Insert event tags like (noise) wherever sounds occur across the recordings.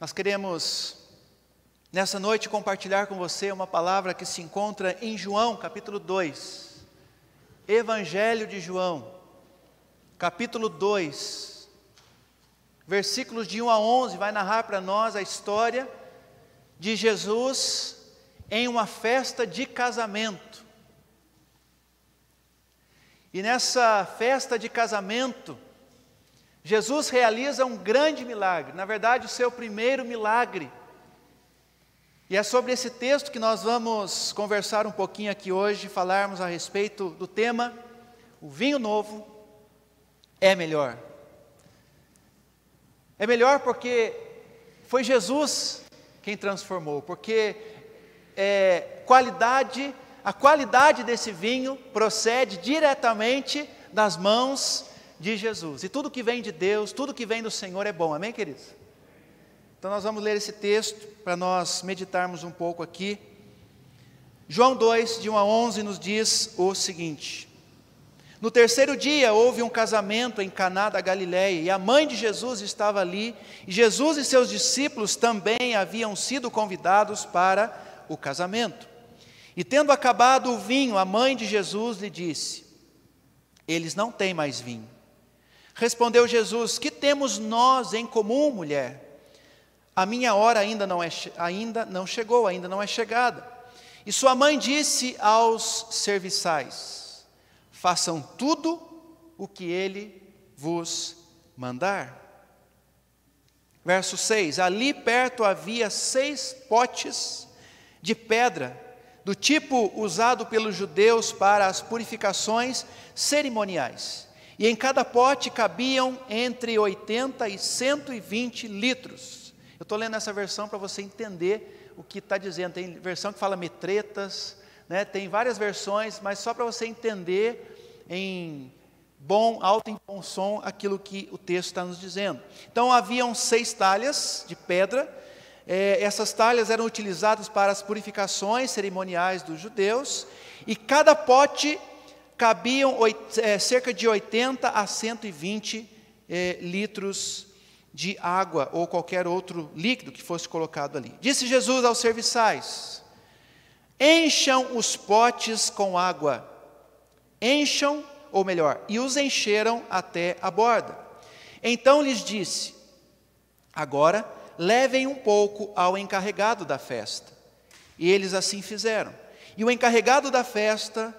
Nós queremos nessa noite compartilhar com você uma palavra que se encontra em João, capítulo 2. Evangelho de João, capítulo 2, versículos de 1 a 11, vai narrar para nós a história de Jesus em uma festa de casamento. E nessa festa de casamento, Jesus realiza um grande milagre, na verdade, o seu primeiro milagre. E é sobre esse texto que nós vamos conversar um pouquinho aqui hoje, falarmos a respeito do tema: o vinho novo é melhor. É melhor porque foi Jesus quem transformou, porque é, qualidade, a qualidade desse vinho procede diretamente das mãos de Jesus. E tudo que vem de Deus, tudo que vem do Senhor é bom, amém, queridos? Então nós vamos ler esse texto para nós meditarmos um pouco aqui. João 2, de 1 a 11, nos diz o seguinte: No terceiro dia houve um casamento em Caná da Galiléia, e a mãe de Jesus estava ali, e Jesus e seus discípulos também haviam sido convidados para o casamento. E tendo acabado o vinho, a mãe de Jesus lhe disse: Eles não têm mais vinho. Respondeu Jesus: Que temos nós em comum, mulher? A minha hora ainda não é ainda não chegou, ainda não é chegada. E sua mãe disse aos serviçais: Façam tudo o que ele vos mandar. Verso 6: Ali perto havia seis potes de pedra, do tipo usado pelos judeus para as purificações cerimoniais. E em cada pote cabiam entre 80 e 120 litros. Eu estou lendo essa versão para você entender o que está dizendo. Tem versão que fala metretas, né? tem várias versões, mas só para você entender em bom, alto em bom som aquilo que o texto está nos dizendo. Então haviam seis talhas de pedra é, essas talhas eram utilizadas para as purificações cerimoniais dos judeus, e cada pote cabiam é, cerca de 80 a 120 é, litros de água ou qualquer outro líquido que fosse colocado ali. Disse Jesus aos serviçais: Encham os potes com água. Encham, ou melhor, e os encheram até a borda. Então lhes disse: Agora levem um pouco ao encarregado da festa. E eles assim fizeram. E o encarregado da festa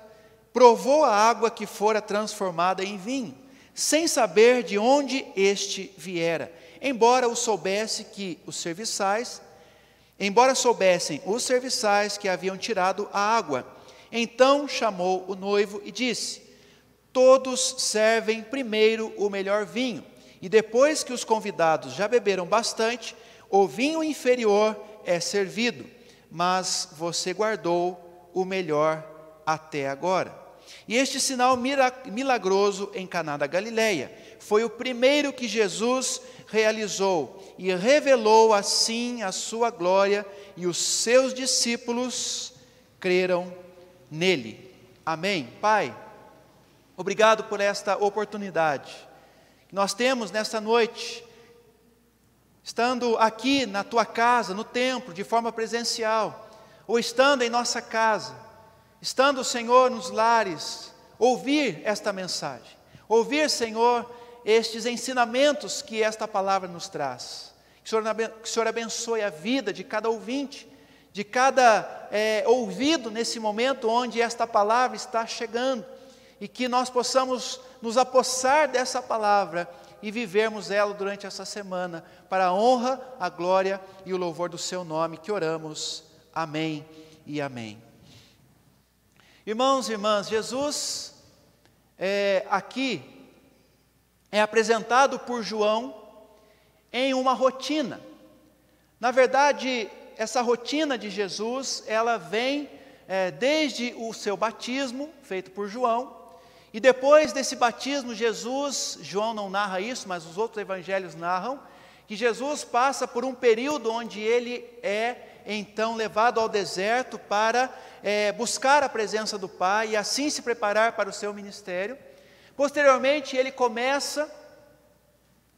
provou a água que fora transformada em vinho, sem saber de onde este viera, embora o soubesse que os serviçais, embora soubessem os serviçais que haviam tirado a água. Então chamou o noivo e disse: Todos servem primeiro o melhor vinho, e depois que os convidados já beberam bastante, o vinho inferior é servido, mas você guardou o melhor até agora. E este sinal milagroso em Caná da Galileia foi o primeiro que Jesus realizou e revelou assim a sua glória e os seus discípulos creram nele. Amém. Pai, obrigado por esta oportunidade que nós temos nesta noite estando aqui na tua casa, no templo, de forma presencial, ou estando em nossa casa, estando, Senhor, nos lares, ouvir esta mensagem, ouvir, Senhor, estes ensinamentos que esta palavra nos traz. Que o Senhor, que o Senhor abençoe a vida de cada ouvinte, de cada é, ouvido nesse momento onde esta palavra está chegando, e que nós possamos nos apossar dessa palavra e vivermos ela durante essa semana, para a honra, a glória e o louvor do seu nome, que oramos. Amém e amém. Irmãos e irmãs, Jesus é, aqui é apresentado por João em uma rotina. Na verdade, essa rotina de Jesus, ela vem é, desde o seu batismo, feito por João, e depois desse batismo, Jesus, João não narra isso, mas os outros evangelhos narram, que Jesus passa por um período onde ele é então levado ao deserto para é, buscar a presença do Pai e assim se preparar para o seu ministério. Posteriormente, ele começa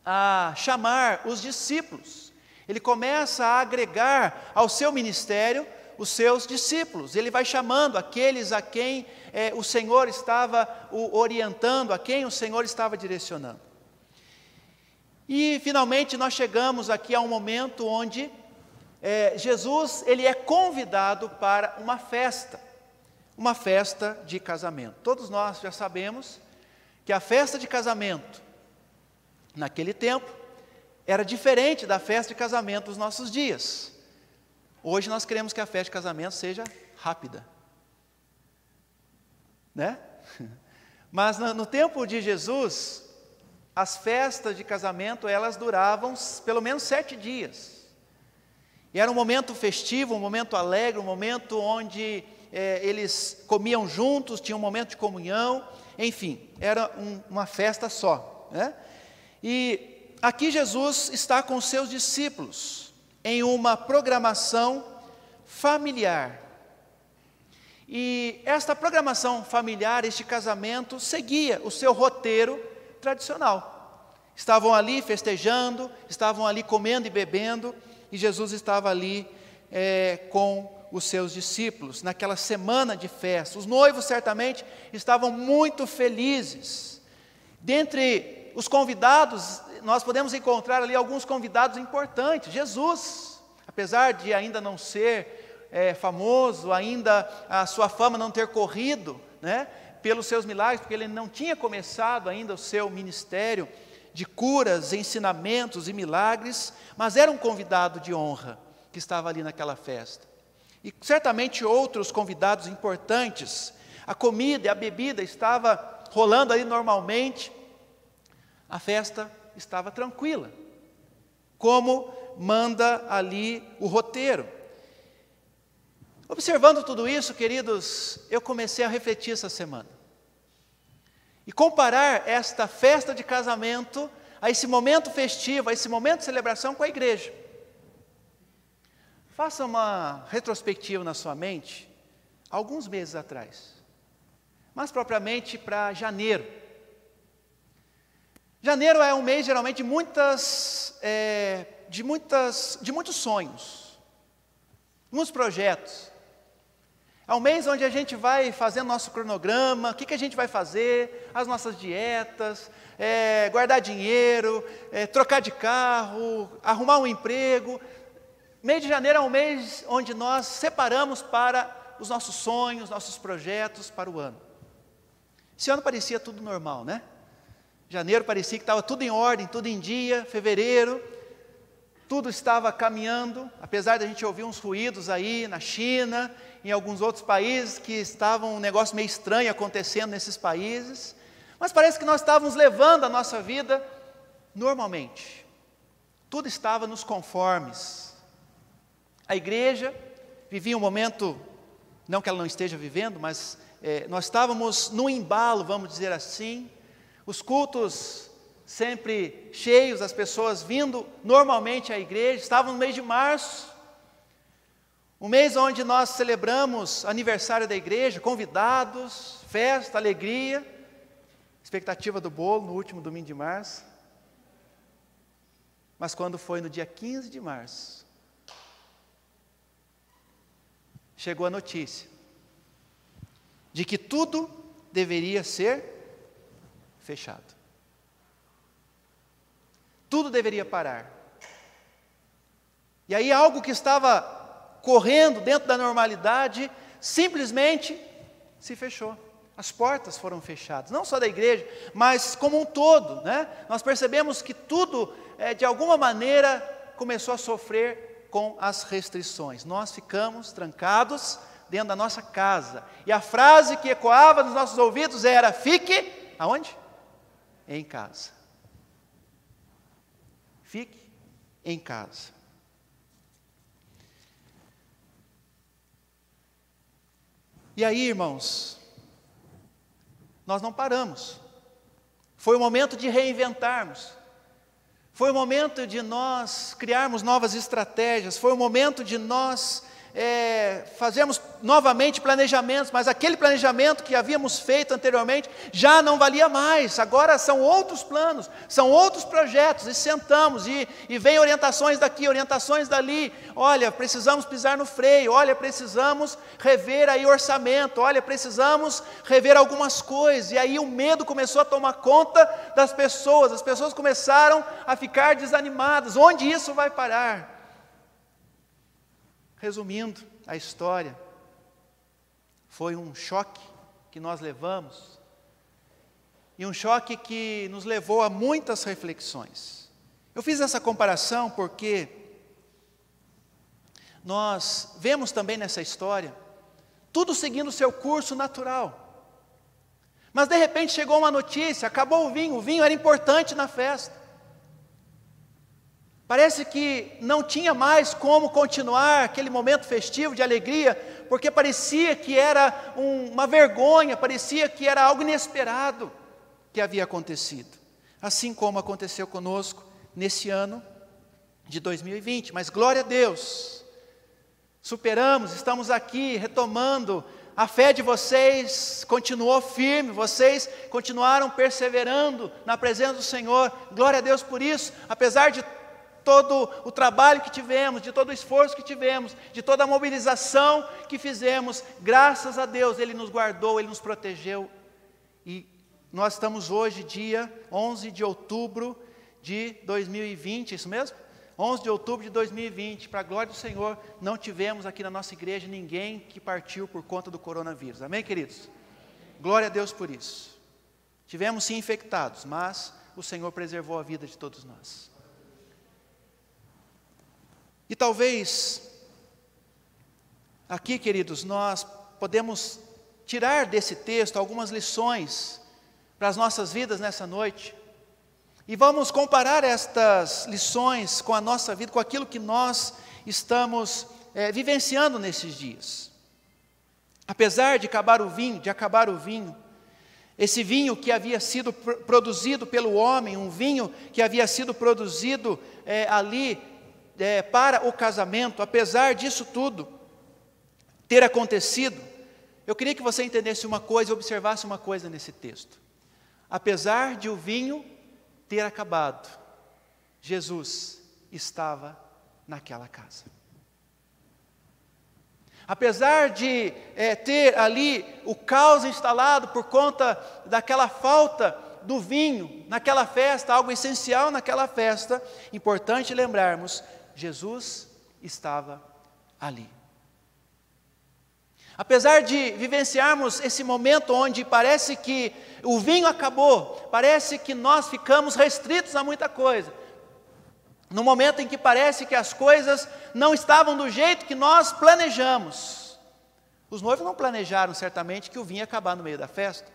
a chamar os discípulos. Ele começa a agregar ao seu ministério os seus discípulos. Ele vai chamando aqueles a quem é, o Senhor estava o orientando, a quem o Senhor estava direcionando. E finalmente nós chegamos aqui a um momento onde é, Jesus ele é convidado para uma festa, uma festa de casamento. Todos nós já sabemos que a festa de casamento naquele tempo era diferente da festa de casamento dos nossos dias. Hoje nós queremos que a festa de casamento seja rápida, né? (laughs) Mas no, no tempo de Jesus, as festas de casamento elas duravam pelo menos sete dias. E era um momento festivo, um momento alegre, um momento onde é, eles comiam juntos, tinha um momento de comunhão, enfim, era um, uma festa só. Né? E aqui Jesus está com seus discípulos em uma programação familiar. E esta programação familiar, este casamento, seguia o seu roteiro tradicional. Estavam ali festejando, estavam ali comendo e bebendo, e Jesus estava ali é, com os seus discípulos, naquela semana de festa. Os noivos certamente estavam muito felizes. Dentre os convidados, nós podemos encontrar ali alguns convidados importantes. Jesus, apesar de ainda não ser é, famoso, ainda a sua fama não ter corrido, né, pelos seus milagres, porque ele não tinha começado ainda o seu ministério, de curas, ensinamentos e milagres, mas era um convidado de honra que estava ali naquela festa. E certamente outros convidados importantes. A comida e a bebida estava rolando ali normalmente. A festa estava tranquila, como manda ali o roteiro. Observando tudo isso, queridos, eu comecei a refletir essa semana e comparar esta festa de casamento a esse momento festivo, a esse momento de celebração com a igreja. Faça uma retrospectiva na sua mente, alguns meses atrás, mais propriamente para janeiro. Janeiro é um mês geralmente de muitas, é, de muitas, de muitos sonhos, muitos projetos. É um mês onde a gente vai fazendo nosso cronograma, o que, que a gente vai fazer, as nossas dietas, é, guardar dinheiro, é, trocar de carro, arrumar um emprego. Mês de janeiro é um mês onde nós separamos para os nossos sonhos, nossos projetos para o ano. Esse ano parecia tudo normal, né? Janeiro parecia que estava tudo em ordem, tudo em dia. Fevereiro, tudo estava caminhando, apesar de a gente ouvir uns ruídos aí na China, em alguns outros países que estavam um negócio meio estranho acontecendo nesses países, mas parece que nós estávamos levando a nossa vida normalmente. Tudo estava nos conformes. A igreja vivia um momento, não que ela não esteja vivendo, mas é, nós estávamos no embalo, vamos dizer assim. Os cultos sempre cheios, as pessoas vindo normalmente à igreja. Estava no mês de março, um mês onde nós celebramos aniversário da igreja, convidados, festa, alegria, expectativa do bolo no último domingo de março. Mas quando foi no dia 15 de março, chegou a notícia de que tudo deveria ser fechado tudo deveria parar. E aí, algo que estava correndo dentro da normalidade, simplesmente se fechou. As portas foram fechadas, não só da igreja, mas como um todo. Né? Nós percebemos que tudo, é, de alguma maneira, começou a sofrer com as restrições. Nós ficamos trancados dentro da nossa casa. E a frase que ecoava nos nossos ouvidos era: fique aonde? Em casa. Fique em casa. E aí, irmãos, nós não paramos. Foi o momento de reinventarmos. Foi o momento de nós criarmos novas estratégias. Foi o momento de nós é, fazermos novamente planejamentos, mas aquele planejamento que havíamos feito anteriormente já não valia mais, agora são outros planos, são outros projetos, e sentamos, e, e vem orientações daqui, orientações dali, olha, precisamos pisar no freio, olha, precisamos rever aí orçamento, olha, precisamos rever algumas coisas, e aí o medo começou a tomar conta das pessoas, as pessoas começaram a ficar desanimadas, onde isso vai parar? Resumindo a história, foi um choque que nós levamos, e um choque que nos levou a muitas reflexões. Eu fiz essa comparação porque nós vemos também nessa história tudo seguindo seu curso natural. Mas de repente chegou uma notícia, acabou o vinho, o vinho era importante na festa. Parece que não tinha mais como continuar aquele momento festivo de alegria, porque parecia que era um, uma vergonha, parecia que era algo inesperado que havia acontecido. Assim como aconteceu conosco nesse ano de 2020. Mas glória a Deus, superamos, estamos aqui retomando. A fé de vocês continuou firme, vocês continuaram perseverando na presença do Senhor. Glória a Deus por isso, apesar de todo o trabalho que tivemos, de todo o esforço que tivemos, de toda a mobilização que fizemos, graças a Deus Ele nos guardou, Ele nos protegeu. E nós estamos hoje, dia 11 de outubro de 2020, isso mesmo? 11 de outubro de 2020, para a glória do Senhor, não tivemos aqui na nossa igreja ninguém que partiu por conta do coronavírus. Amém, queridos? Glória a Deus por isso. Tivemos sim infectados, mas o Senhor preservou a vida de todos nós. E talvez, aqui, queridos, nós podemos tirar desse texto algumas lições para as nossas vidas nessa noite. E vamos comparar estas lições com a nossa vida, com aquilo que nós estamos é, vivenciando nesses dias. Apesar de acabar o vinho, de acabar o vinho, esse vinho que havia sido produzido pelo homem, um vinho que havia sido produzido é, ali é, para o casamento, apesar disso tudo ter acontecido, eu queria que você entendesse uma coisa observasse uma coisa nesse texto. Apesar de o vinho ter acabado, Jesus estava naquela casa. Apesar de é, ter ali o caos instalado por conta daquela falta do vinho naquela festa, algo essencial naquela festa, importante lembrarmos Jesus estava ali. Apesar de vivenciarmos esse momento onde parece que o vinho acabou, parece que nós ficamos restritos a muita coisa, no momento em que parece que as coisas não estavam do jeito que nós planejamos. Os noivos não planejaram certamente que o vinho ia acabar no meio da festa.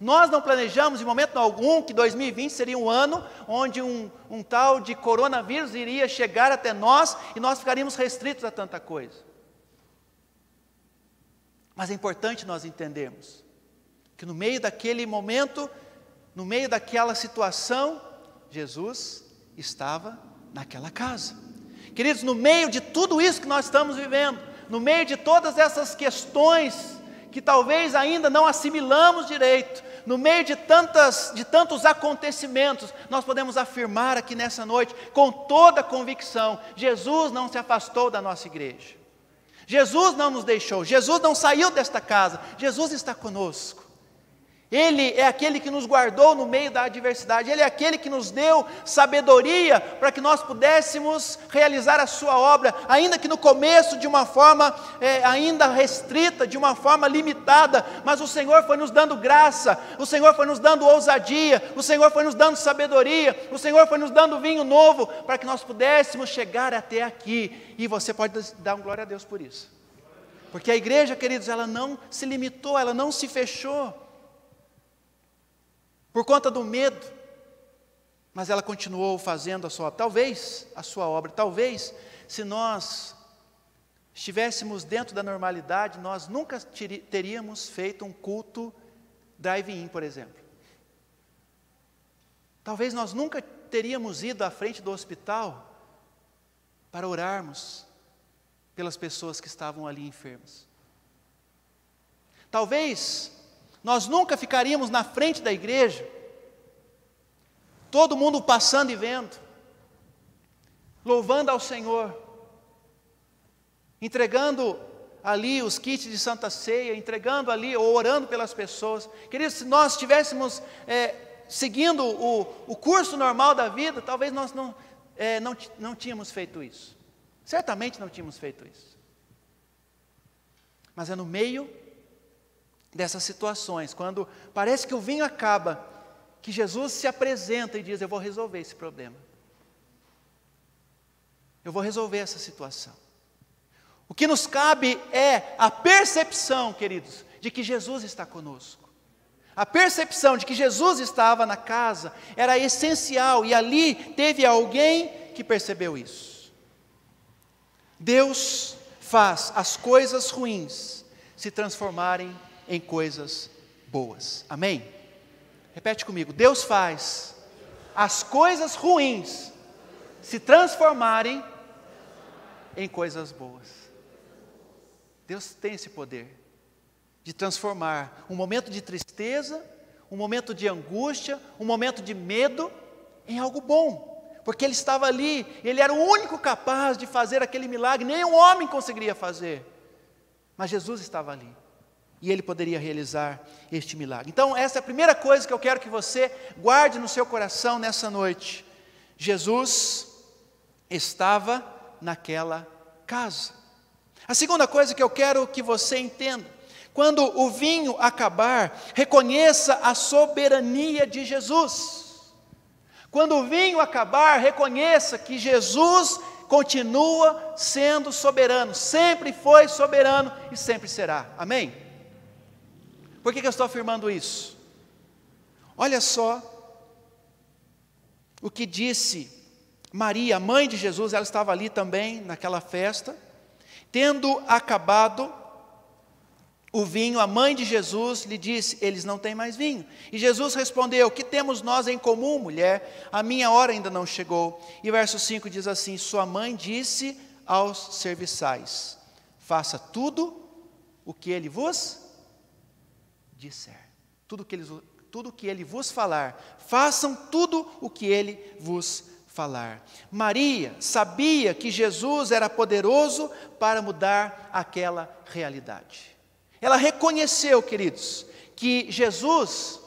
Nós não planejamos em momento algum que 2020 seria um ano onde um, um tal de coronavírus iria chegar até nós e nós ficaríamos restritos a tanta coisa. Mas é importante nós entendermos que no meio daquele momento, no meio daquela situação, Jesus estava naquela casa. Queridos, no meio de tudo isso que nós estamos vivendo, no meio de todas essas questões que talvez ainda não assimilamos direito, no meio de, tantas, de tantos acontecimentos, nós podemos afirmar aqui nessa noite, com toda convicção: Jesus não se afastou da nossa igreja, Jesus não nos deixou, Jesus não saiu desta casa, Jesus está conosco. Ele é aquele que nos guardou no meio da adversidade, Ele é aquele que nos deu sabedoria para que nós pudéssemos realizar a Sua obra, ainda que no começo de uma forma é, ainda restrita, de uma forma limitada, mas o Senhor foi nos dando graça, o Senhor foi nos dando ousadia, o Senhor foi nos dando sabedoria, o Senhor foi nos dando vinho novo, para que nós pudéssemos chegar até aqui, e você pode dar um glória a Deus por isso. Porque a igreja, queridos, ela não se limitou, ela não se fechou por conta do medo, mas ela continuou fazendo a sua obra. Talvez a sua obra, talvez se nós estivéssemos dentro da normalidade, nós nunca teríamos feito um culto drive-in, por exemplo. Talvez nós nunca teríamos ido à frente do hospital para orarmos pelas pessoas que estavam ali enfermas. Talvez nós nunca ficaríamos na frente da igreja, todo mundo passando e vendo, louvando ao Senhor, entregando ali os kits de Santa Ceia, entregando ali ou orando pelas pessoas. Queridos, se nós estivéssemos é, seguindo o, o curso normal da vida, talvez nós não, é, não, não tínhamos feito isso. Certamente não tínhamos feito isso. Mas é no meio dessas situações, quando parece que o vinho acaba, que Jesus se apresenta e diz: Eu vou resolver esse problema. Eu vou resolver essa situação. O que nos cabe é a percepção, queridos, de que Jesus está conosco. A percepção de que Jesus estava na casa era essencial e ali teve alguém que percebeu isso. Deus faz as coisas ruins se transformarem em coisas boas. Amém? Repete comigo: Deus faz as coisas ruins se transformarem em coisas boas. Deus tem esse poder de transformar um momento de tristeza, um momento de angústia, um momento de medo em algo bom. Porque ele estava ali, ele era o único capaz de fazer aquele milagre, nenhum homem conseguiria fazer. Mas Jesus estava ali. E ele poderia realizar este milagre. Então, essa é a primeira coisa que eu quero que você guarde no seu coração nessa noite. Jesus estava naquela casa. A segunda coisa que eu quero que você entenda: quando o vinho acabar, reconheça a soberania de Jesus. Quando o vinho acabar, reconheça que Jesus continua sendo soberano, sempre foi soberano e sempre será. Amém? Por que, que eu estou afirmando isso? Olha só o que disse Maria, mãe de Jesus, ela estava ali também naquela festa. Tendo acabado o vinho, a mãe de Jesus lhe disse: Eles não têm mais vinho. E Jesus respondeu: Que temos nós em comum, mulher? A minha hora ainda não chegou. E verso 5 diz assim: Sua mãe disse aos serviçais: Faça tudo o que ele vos disser. Tudo que ele, tudo que ele vos falar, façam tudo o que ele vos falar. Maria sabia que Jesus era poderoso para mudar aquela realidade. Ela reconheceu, queridos, que Jesus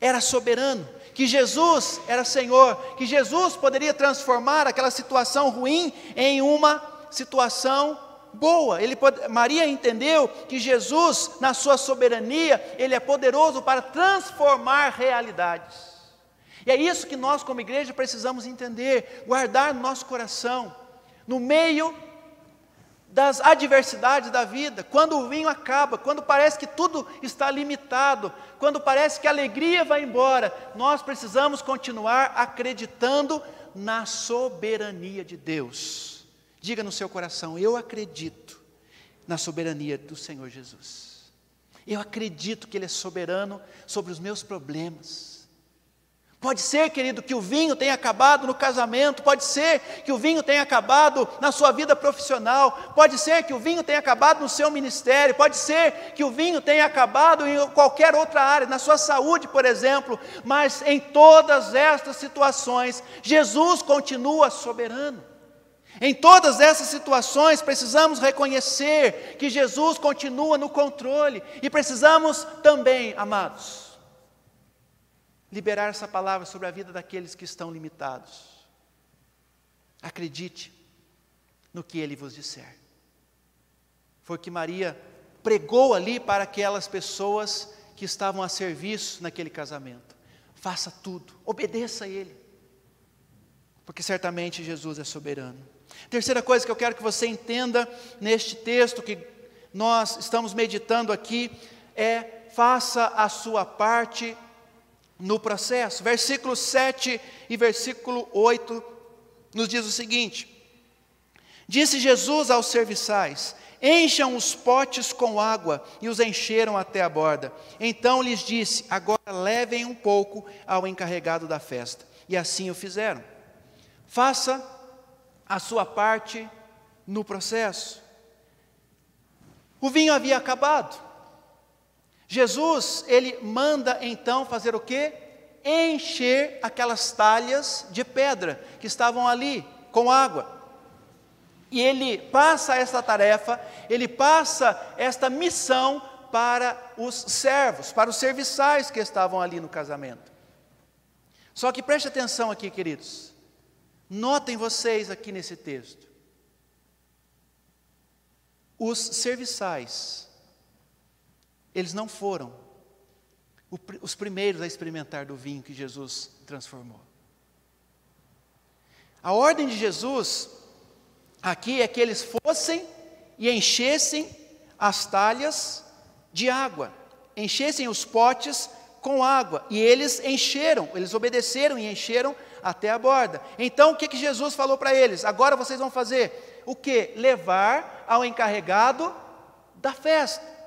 era soberano, que Jesus era Senhor, que Jesus poderia transformar aquela situação ruim em uma situação boa. Ele pode, Maria entendeu que Jesus, na sua soberania, ele é poderoso para transformar realidades. E é isso que nós, como igreja, precisamos entender, guardar no nosso coração, no meio das adversidades da vida, quando o vinho acaba, quando parece que tudo está limitado, quando parece que a alegria vai embora, nós precisamos continuar acreditando na soberania de Deus. Diga no seu coração: Eu acredito na soberania do Senhor Jesus. Eu acredito que Ele é soberano sobre os meus problemas. Pode ser, querido, que o vinho tenha acabado no casamento, pode ser que o vinho tenha acabado na sua vida profissional, pode ser que o vinho tenha acabado no seu ministério, pode ser que o vinho tenha acabado em qualquer outra área, na sua saúde, por exemplo, mas em todas estas situações, Jesus continua soberano. Em todas essas situações, precisamos reconhecer que Jesus continua no controle e precisamos também, amados, liberar essa palavra sobre a vida daqueles que estão limitados. Acredite no que ele vos disser. Foi o que Maria pregou ali para aquelas pessoas que estavam a serviço naquele casamento. Faça tudo, obedeça a ele. Porque certamente Jesus é soberano. Terceira coisa que eu quero que você entenda neste texto que nós estamos meditando aqui é faça a sua parte no processo. Versículo 7 e versículo 8 nos diz o seguinte: Disse Jesus aos serviçais: Encham os potes com água, e os encheram até a borda. Então lhes disse: Agora levem um pouco ao encarregado da festa. E assim o fizeram. Faça a sua parte no processo. O vinho havia acabado. Jesus, ele manda então fazer o quê? Encher aquelas talhas de pedra que estavam ali com água. E ele passa essa tarefa, ele passa esta missão para os servos, para os serviçais que estavam ali no casamento. Só que preste atenção aqui, queridos. Notem vocês aqui nesse texto. Os serviçais, eles não foram os primeiros a experimentar do vinho que Jesus transformou. A ordem de Jesus aqui é que eles fossem e enchessem as talhas de água, enchessem os potes com água, e eles encheram, eles obedeceram e encheram até a borda. Então o que, que Jesus falou para eles? Agora vocês vão fazer o que? Levar ao encarregado da festa.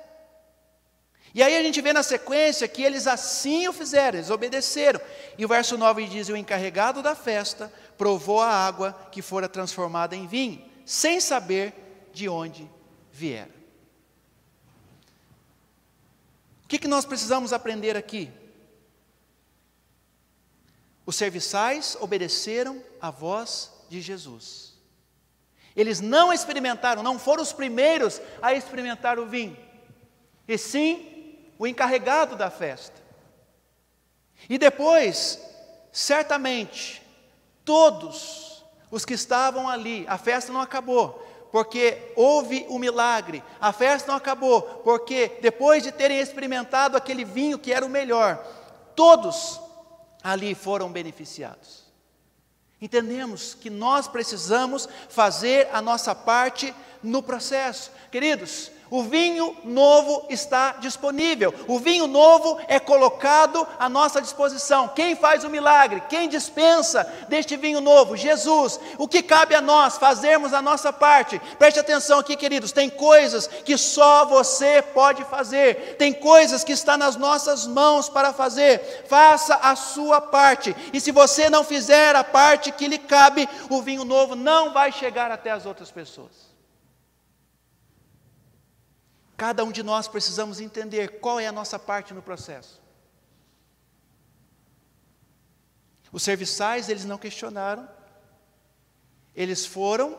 E aí a gente vê na sequência que eles assim o fizeram, eles obedeceram. E o verso 9 diz: O encarregado da festa provou a água que fora transformada em vinho, sem saber de onde viera. O que, que nós precisamos aprender aqui? Os serviçais obedeceram à voz de Jesus. Eles não experimentaram, não foram os primeiros a experimentar o vinho, e sim o encarregado da festa. E depois, certamente, todos os que estavam ali, a festa não acabou, porque houve o um milagre, a festa não acabou, porque depois de terem experimentado aquele vinho que era o melhor, todos ali foram beneficiados. Entendemos que nós precisamos fazer a nossa parte no processo. Queridos, o vinho novo está disponível. O vinho novo é colocado à nossa disposição. Quem faz o milagre? Quem dispensa deste vinho novo? Jesus. O que cabe a nós fazermos a nossa parte? Preste atenção aqui, queridos. Tem coisas que só você pode fazer. Tem coisas que está nas nossas mãos para fazer. Faça a sua parte. E se você não fizer a parte que lhe cabe, o vinho novo não vai chegar até as outras pessoas. Cada um de nós precisamos entender qual é a nossa parte no processo. Os serviçais, eles não questionaram, eles foram,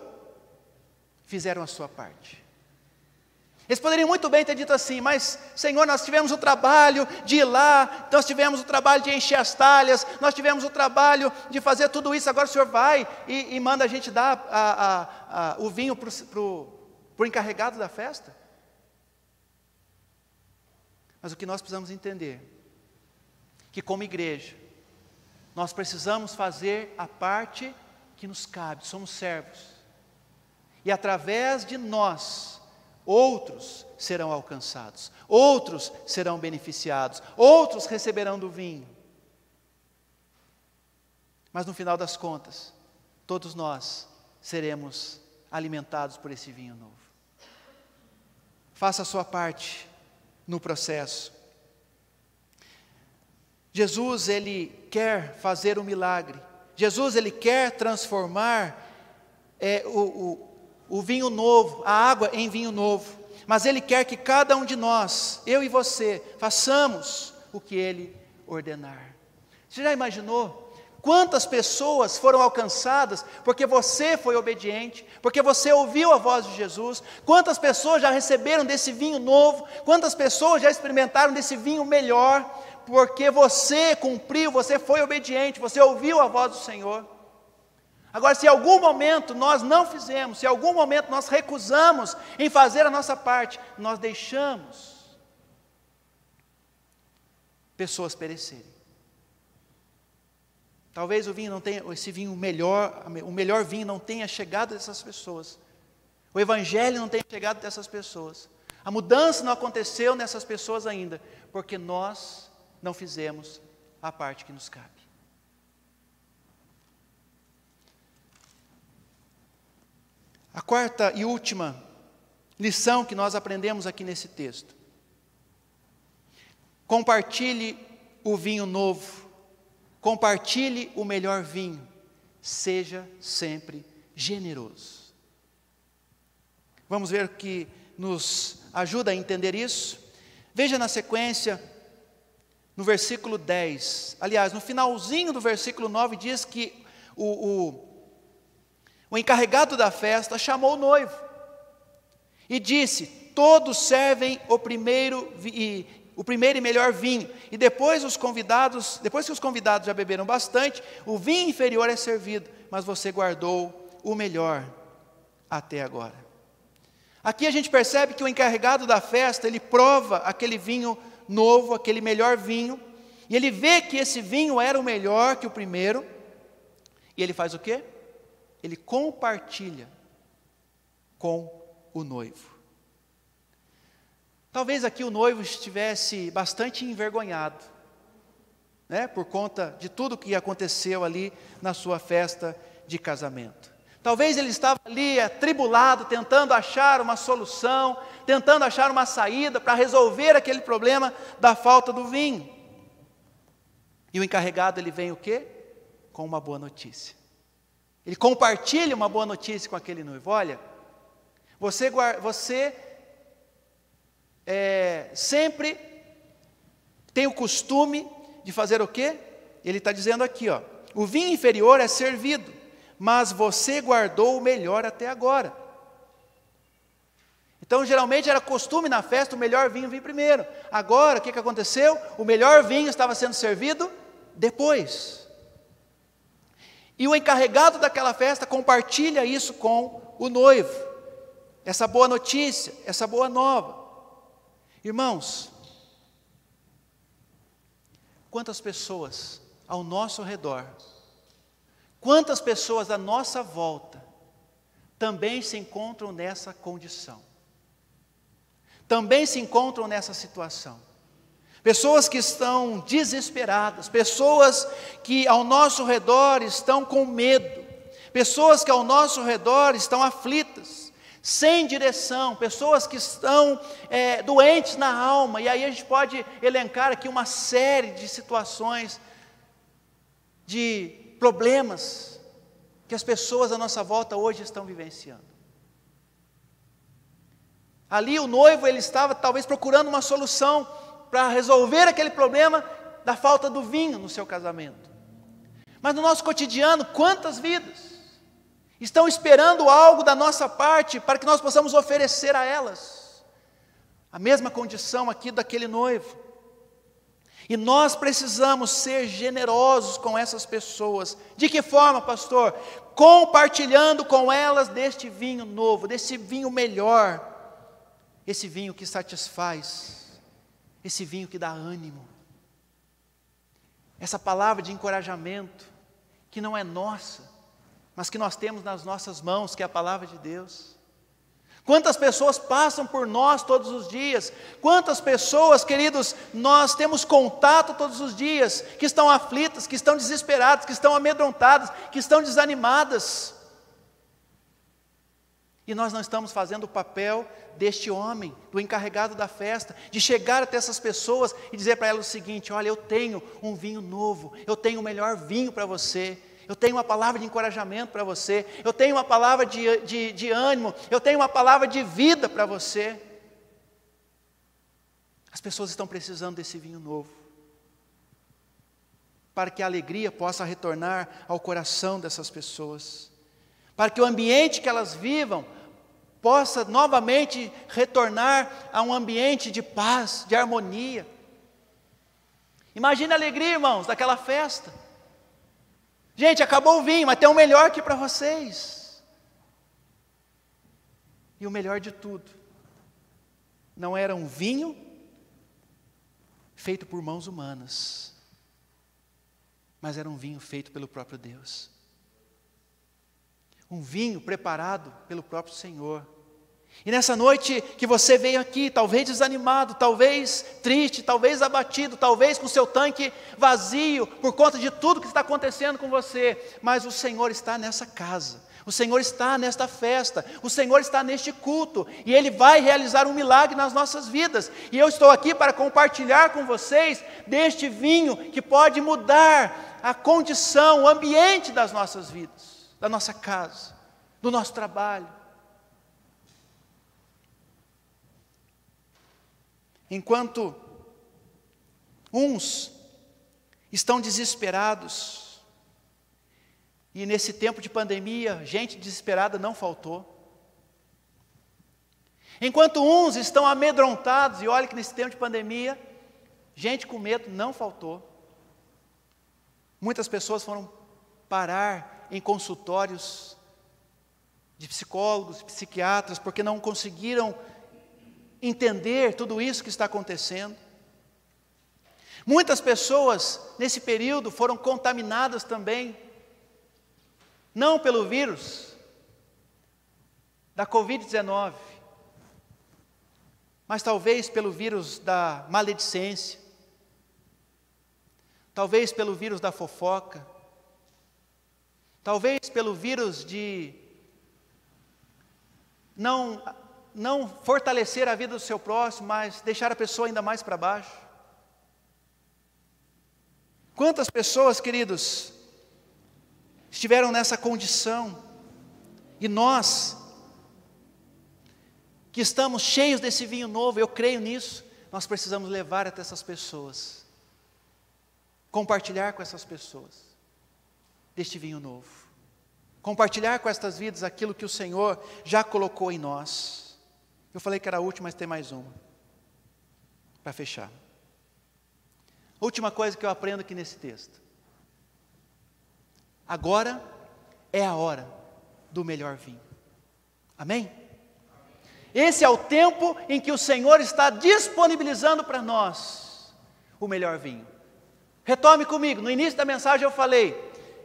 fizeram a sua parte. Eles poderiam muito bem ter dito assim, mas Senhor, nós tivemos o trabalho de ir lá, nós tivemos o trabalho de encher as talhas, nós tivemos o trabalho de fazer tudo isso, agora o Senhor vai e, e manda a gente dar a, a, a, o vinho para o encarregado da festa. Mas o que nós precisamos entender, que como igreja, nós precisamos fazer a parte que nos cabe, somos servos. E através de nós, outros serão alcançados, outros serão beneficiados, outros receberão do vinho. Mas no final das contas, todos nós seremos alimentados por esse vinho novo. Faça a sua parte no processo. Jesus, ele quer fazer um milagre. Jesus, ele quer transformar é, o, o, o vinho novo, a água em vinho novo. Mas ele quer que cada um de nós, eu e você, façamos o que ele ordenar. Você já imaginou Quantas pessoas foram alcançadas porque você foi obediente, porque você ouviu a voz de Jesus? Quantas pessoas já receberam desse vinho novo? Quantas pessoas já experimentaram desse vinho melhor? Porque você cumpriu, você foi obediente, você ouviu a voz do Senhor. Agora, se em algum momento nós não fizemos, se em algum momento nós recusamos em fazer a nossa parte, nós deixamos pessoas perecerem. Talvez o vinho não tenha, esse vinho melhor, o melhor vinho não tenha chegado dessas pessoas. O evangelho não tenha chegado dessas pessoas. A mudança não aconteceu nessas pessoas ainda, porque nós não fizemos a parte que nos cabe. A quarta e última lição que nós aprendemos aqui nesse texto. Compartilhe o vinho novo compartilhe o melhor vinho, seja sempre generoso. Vamos ver que nos ajuda a entender isso. Veja na sequência, no versículo 10. Aliás, no finalzinho do versículo 9 diz que o, o, o encarregado da festa chamou o noivo e disse: Todos servem o primeiro e o primeiro e melhor vinho. E depois os convidados, depois que os convidados já beberam bastante, o vinho inferior é servido, mas você guardou o melhor até agora. Aqui a gente percebe que o encarregado da festa, ele prova aquele vinho novo, aquele melhor vinho, e ele vê que esse vinho era o melhor que o primeiro, e ele faz o quê? Ele compartilha com o noivo. Talvez aqui o noivo estivesse bastante envergonhado, né, por conta de tudo que aconteceu ali na sua festa de casamento. Talvez ele estava ali atribulado, tentando achar uma solução, tentando achar uma saída para resolver aquele problema da falta do vinho. E o encarregado ele vem o quê? Com uma boa notícia. Ele compartilha uma boa notícia com aquele noivo. Olha, você, você é, sempre tem o costume de fazer o quê? Ele está dizendo aqui, ó, o vinho inferior é servido, mas você guardou o melhor até agora. Então, geralmente era costume na festa o melhor vinho vir primeiro. Agora, o que, que aconteceu? O melhor vinho estava sendo servido depois. E o encarregado daquela festa compartilha isso com o noivo, essa boa notícia, essa boa nova. Irmãos, quantas pessoas ao nosso redor, quantas pessoas à nossa volta também se encontram nessa condição, também se encontram nessa situação. Pessoas que estão desesperadas, pessoas que ao nosso redor estão com medo, pessoas que ao nosso redor estão aflitas, sem direção, pessoas que estão é, doentes na alma, e aí a gente pode elencar aqui uma série de situações, de problemas que as pessoas à nossa volta hoje estão vivenciando. Ali o noivo ele estava talvez procurando uma solução para resolver aquele problema da falta do vinho no seu casamento. Mas no nosso cotidiano, quantas vidas estão esperando algo da nossa parte para que nós possamos oferecer a elas? A mesma condição aqui daquele noivo. E nós precisamos ser generosos com essas pessoas. De que forma, pastor? Compartilhando com elas deste vinho novo, desse vinho melhor, esse vinho que satisfaz esse vinho que dá ânimo, essa palavra de encorajamento, que não é nossa, mas que nós temos nas nossas mãos, que é a palavra de Deus. Quantas pessoas passam por nós todos os dias? Quantas pessoas, queridos, nós temos contato todos os dias, que estão aflitas, que estão desesperadas, que estão amedrontadas, que estão desanimadas. E nós não estamos fazendo o papel deste homem, do encarregado da festa, de chegar até essas pessoas e dizer para elas o seguinte: olha, eu tenho um vinho novo, eu tenho o melhor vinho para você, eu tenho uma palavra de encorajamento para você, eu tenho uma palavra de, de, de ânimo, eu tenho uma palavra de vida para você. As pessoas estão precisando desse vinho novo, para que a alegria possa retornar ao coração dessas pessoas para que o ambiente que elas vivam possa novamente retornar a um ambiente de paz, de harmonia. Imagine a alegria, irmãos, daquela festa. Gente, acabou o vinho, mas tem o melhor aqui para vocês. E o melhor de tudo, não era um vinho feito por mãos humanas, mas era um vinho feito pelo próprio Deus um vinho preparado pelo próprio Senhor. E nessa noite que você veio aqui, talvez desanimado, talvez triste, talvez abatido, talvez com seu tanque vazio por conta de tudo que está acontecendo com você, mas o Senhor está nessa casa. O Senhor está nesta festa, o Senhor está neste culto, e Ele vai realizar um milagre nas nossas vidas. E eu estou aqui para compartilhar com vocês deste vinho que pode mudar a condição, o ambiente das nossas vidas da nossa casa, do nosso trabalho. Enquanto uns estão desesperados, e nesse tempo de pandemia, gente desesperada não faltou. Enquanto uns estão amedrontados, e olha que nesse tempo de pandemia, gente com medo não faltou. Muitas pessoas foram parar em consultórios de psicólogos, psiquiatras, porque não conseguiram entender tudo isso que está acontecendo. Muitas pessoas nesse período foram contaminadas também, não pelo vírus da Covid-19, mas talvez pelo vírus da maledicência, talvez pelo vírus da fofoca, talvez pelo vírus de não, não fortalecer a vida do seu próximo, mas deixar a pessoa ainda mais para baixo. Quantas pessoas, queridos, estiveram nessa condição, e nós, que estamos cheios desse vinho novo, eu creio nisso, nós precisamos levar até essas pessoas, compartilhar com essas pessoas deste vinho novo, compartilhar com estas vidas aquilo que o Senhor já colocou em nós. Eu falei que era a última, mas tem mais uma, para fechar. Última coisa que eu aprendo aqui nesse texto. Agora é a hora do melhor vinho. Amém? Esse é o tempo em que o Senhor está disponibilizando para nós o melhor vinho. Retome comigo, no início da mensagem eu falei: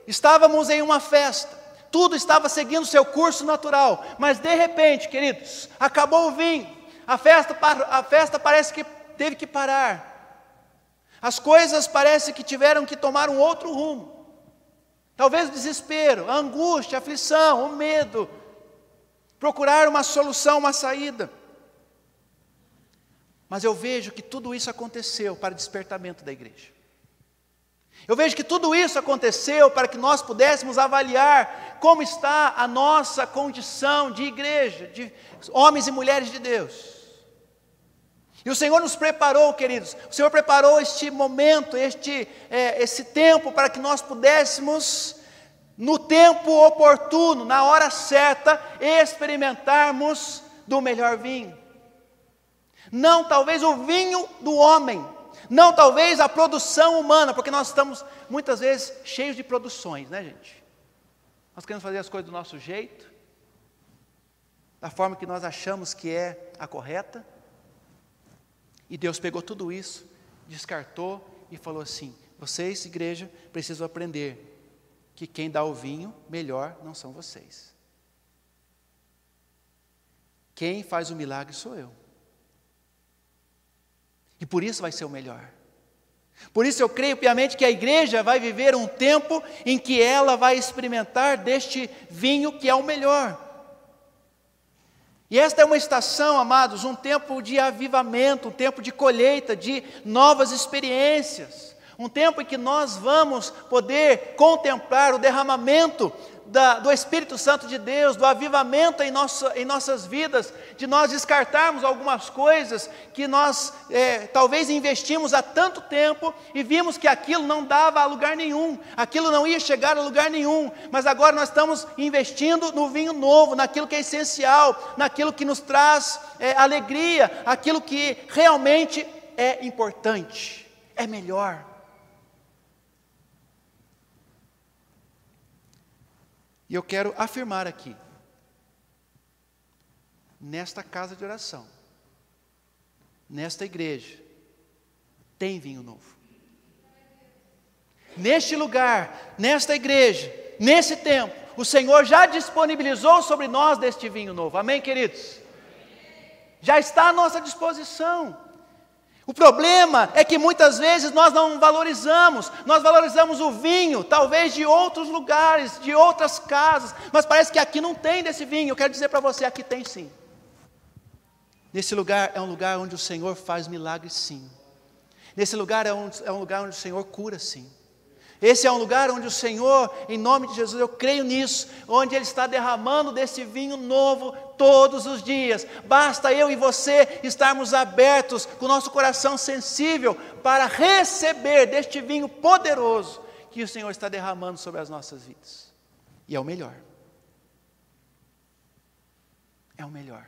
estávamos em uma festa, tudo estava seguindo seu curso natural, mas de repente, queridos, acabou o vinho, a festa, a festa parece que teve que parar, as coisas parece que tiveram que tomar um outro rumo. Talvez o desespero, a angústia, a aflição, o medo, procurar uma solução, uma saída. Mas eu vejo que tudo isso aconteceu para o despertamento da igreja. Eu vejo que tudo isso aconteceu para que nós pudéssemos avaliar como está a nossa condição de igreja, de homens e mulheres de Deus. E o Senhor nos preparou, queridos, o Senhor preparou este momento, este, é, esse tempo para que nós pudéssemos no tempo oportuno, na hora certa, experimentarmos do melhor vinho. Não talvez o vinho do homem, não talvez a produção humana, porque nós estamos muitas vezes cheios de produções, né, gente? Nós queremos fazer as coisas do nosso jeito, da forma que nós achamos que é a correta. E Deus pegou tudo isso, descartou e falou assim: vocês, igreja, precisam aprender que quem dá o vinho melhor não são vocês. Quem faz o milagre sou eu. E por isso vai ser o melhor. Por isso eu creio piamente que a igreja vai viver um tempo em que ela vai experimentar deste vinho que é o melhor. E esta é uma estação, amados, um tempo de avivamento, um tempo de colheita, de novas experiências um tempo em que nós vamos poder contemplar o derramamento da, do Espírito Santo de Deus, do avivamento em, nossa, em nossas vidas, de nós descartarmos algumas coisas que nós é, talvez investimos há tanto tempo e vimos que aquilo não dava a lugar nenhum, aquilo não ia chegar a lugar nenhum, mas agora nós estamos investindo no vinho novo, naquilo que é essencial, naquilo que nos traz é, alegria, aquilo que realmente é importante, é melhor. E eu quero afirmar aqui, nesta casa de oração, nesta igreja, tem vinho novo. Neste lugar, nesta igreja, nesse tempo, o Senhor já disponibilizou sobre nós deste vinho novo. Amém, queridos? Já está à nossa disposição. O problema é que muitas vezes nós não valorizamos, nós valorizamos o vinho, talvez de outros lugares, de outras casas, mas parece que aqui não tem desse vinho. Eu quero dizer para você, aqui tem sim. Nesse lugar é um lugar onde o Senhor faz milagres, sim. Nesse lugar é um, é um lugar onde o Senhor cura, sim. Esse é um lugar onde o Senhor, em nome de Jesus, eu creio nisso, onde Ele está derramando desse vinho novo todos os dias. Basta eu e você estarmos abertos, com o nosso coração sensível, para receber deste vinho poderoso que o Senhor está derramando sobre as nossas vidas. E é o melhor. É o melhor.